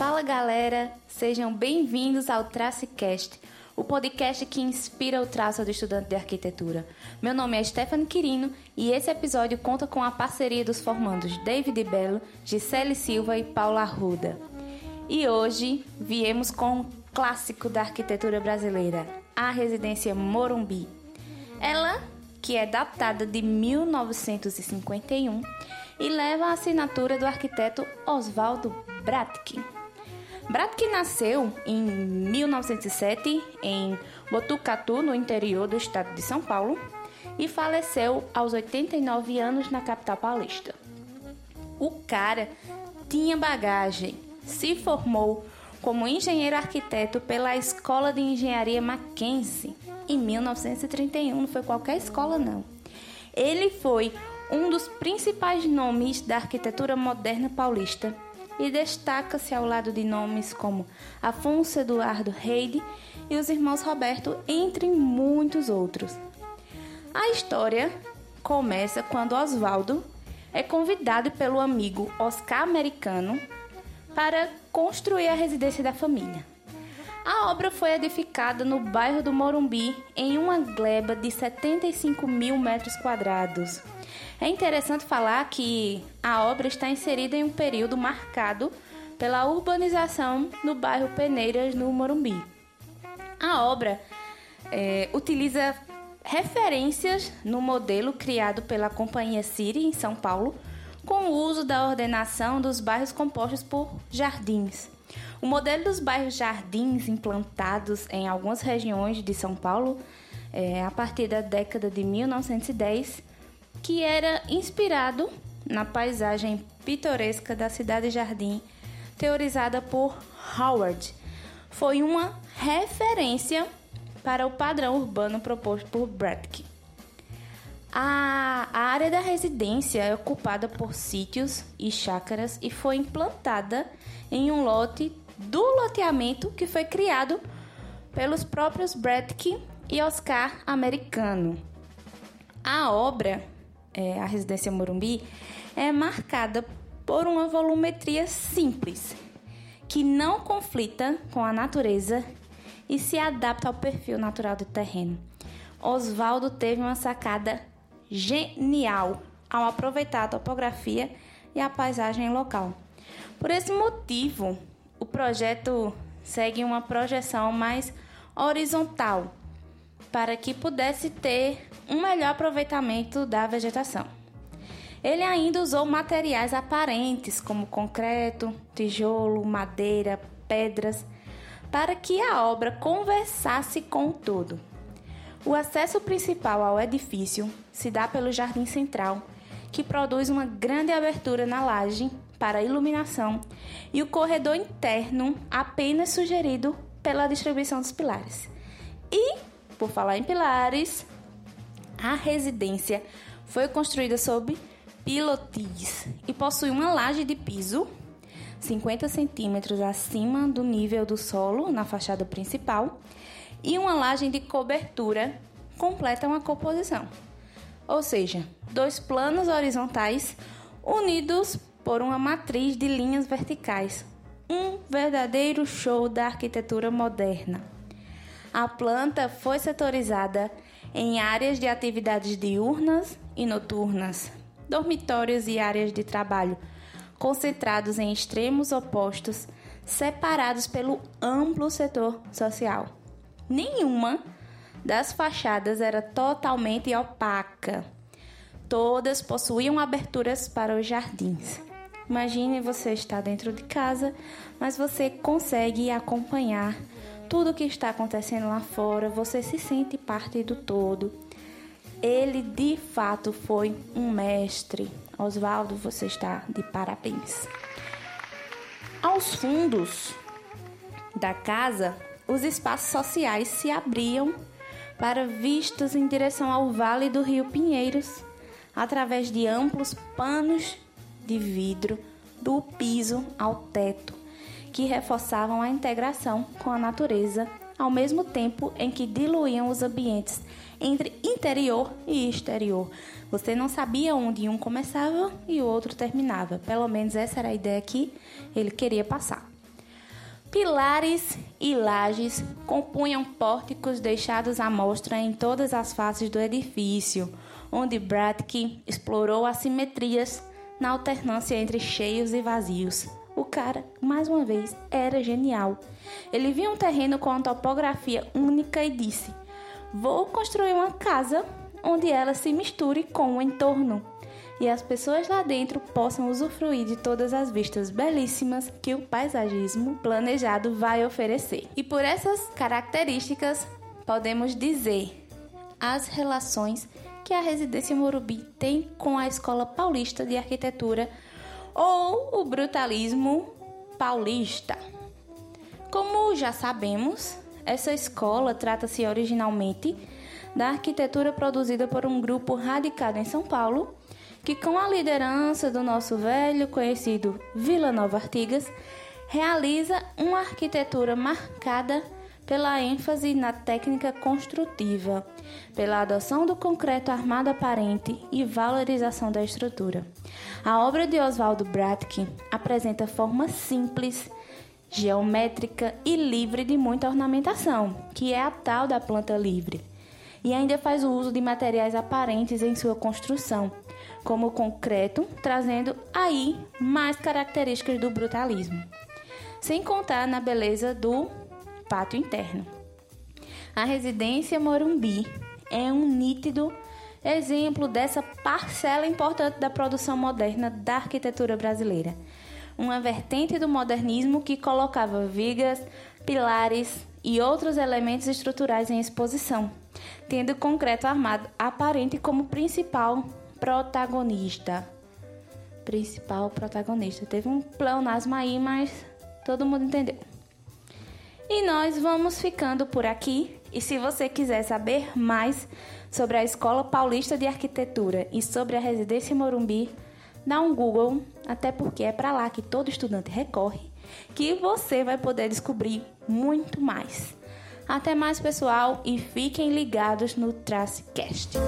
Fala galera, sejam bem-vindos ao Tracecast, o podcast que inspira o traço do estudante de arquitetura. Meu nome é Stephanie Quirino e esse episódio conta com a parceria dos formandos David Belo, Gisele Silva e Paula Arruda. E hoje viemos com um clássico da arquitetura brasileira, a residência Morumbi. Ela, que é datada de 1951 e leva a assinatura do arquiteto Oswaldo Bratkin. Bratkin nasceu em 1907 em Botucatu, no interior do estado de São Paulo, e faleceu aos 89 anos na capital paulista. O cara tinha bagagem, se formou como engenheiro arquiteto pela Escola de Engenharia Mackenzie em 1931, não foi qualquer escola não. Ele foi um dos principais nomes da arquitetura moderna paulista e destaca-se ao lado de nomes como Afonso Eduardo Reide e os irmãos Roberto, entre muitos outros. A história começa quando Oswaldo é convidado pelo amigo Oscar Americano para construir a residência da família. A obra foi edificada no bairro do Morumbi, em uma gleba de 75 mil metros quadrados. É interessante falar que a obra está inserida em um período marcado pela urbanização no bairro Peneiras, no Morumbi. A obra é, utiliza referências no modelo criado pela Companhia Siri em São Paulo, com o uso da ordenação dos bairros compostos por jardins. O modelo dos bairros jardins implantados em algumas regiões de São Paulo, é, a partir da década de 1910, que era inspirado na paisagem pitoresca da cidade jardim, teorizada por Howard. Foi uma referência para o padrão urbano proposto por Bradke. A, área da residência é ocupada por sítios e chácaras e foi implantada em um lote do loteamento que foi criado pelos próprios Bradke e Oscar Americano. A obra, é, a Residência Morumbi, é marcada por uma volumetria simples, que não conflita com a natureza e se adapta ao perfil natural do terreno. Oswaldo teve uma sacada genial ao aproveitar a topografia e a paisagem local. Por esse motivo, o projeto segue uma projeção mais horizontal para que pudesse ter um melhor aproveitamento da vegetação. Ele ainda usou materiais aparentes como concreto, tijolo, madeira, pedras, para que a obra conversasse com o todo. O acesso principal ao edifício se dá pelo jardim central, que produz uma grande abertura na laje para iluminação, e o corredor interno apenas sugerido pela distribuição dos pilares. E, por falar em pilares, a residência foi construída sob pilotis e possui uma laje de piso 50 centímetros acima do nível do solo na fachada principal e uma laje de cobertura completam a composição. Ou seja, dois planos horizontais unidos por uma matriz de linhas verticais. Um verdadeiro show da arquitetura moderna. A planta foi setorizada em áreas de atividades diurnas e noturnas, dormitórios e áreas de trabalho, concentrados em extremos opostos, separados pelo amplo setor social. Nenhuma das fachadas era totalmente opaca. Todas possuíam aberturas para os jardins. Imagine você estar dentro de casa, mas você consegue acompanhar tudo o que está acontecendo lá fora, você se sente parte do todo. Ele de fato foi um mestre. Oswaldo, você está de parabéns. Aos fundos da casa, os espaços sociais se abriam para vistas em direção ao vale do Rio Pinheiros, através de amplos panos de vidro do piso ao teto, que reforçavam a integração com a natureza, ao mesmo tempo em que diluíam os ambientes entre interior e exterior. Você não sabia onde um começava e o outro terminava. Pelo menos essa era a ideia que ele queria passar. Pilares e lajes compunham pórticos deixados à mostra em todas as faces do edifício, onde Bradke explorou assimetrias na alternância entre cheios e vazios. O cara, mais uma vez, era genial. Ele viu um terreno com uma topografia única e disse: Vou construir uma casa onde ela se misture com o entorno e as pessoas lá dentro possam usufruir de todas as vistas belíssimas que o paisagismo planejado vai oferecer. E por essas características, podemos dizer as relações que a Residência Morumbi tem com a Escola Paulista de Arquitetura ou o brutalismo paulista. Como já sabemos, essa escola trata-se originalmente da arquitetura produzida por um grupo radicado em São Paulo, que com a liderança do nosso velho conhecido Vila Nova Artigas, realiza uma arquitetura marcada pela ênfase na técnica construtiva, pela adoção do concreto armado aparente e valorização da estrutura. A obra de Oswaldo Bratkin apresenta forma simples, geométrica e livre de muita ornamentação, que é a tal da planta livre. E ainda faz o uso de materiais aparentes em sua construção, como o concreto, trazendo aí mais características do brutalismo. Sem contar na beleza do pátio interno. A residência Morumbi é um nítido exemplo dessa parcela importante da produção moderna da arquitetura brasileira. Uma vertente do modernismo que colocava vigas, pilares e outros elementos estruturais em exposição, tendo o concreto armado aparente como principal protagonista. Principal protagonista. Teve um pleonasmo aí, mas todo mundo entendeu. E nós vamos ficando por aqui. E se você quiser saber mais sobre a Escola Paulista de Arquitetura e sobre a Residência Morumbi, dá um Google, até porque é para lá que todo estudante recorre, que você vai poder descobrir muito mais. Até mais, pessoal, e fiquem ligados no Tracecast.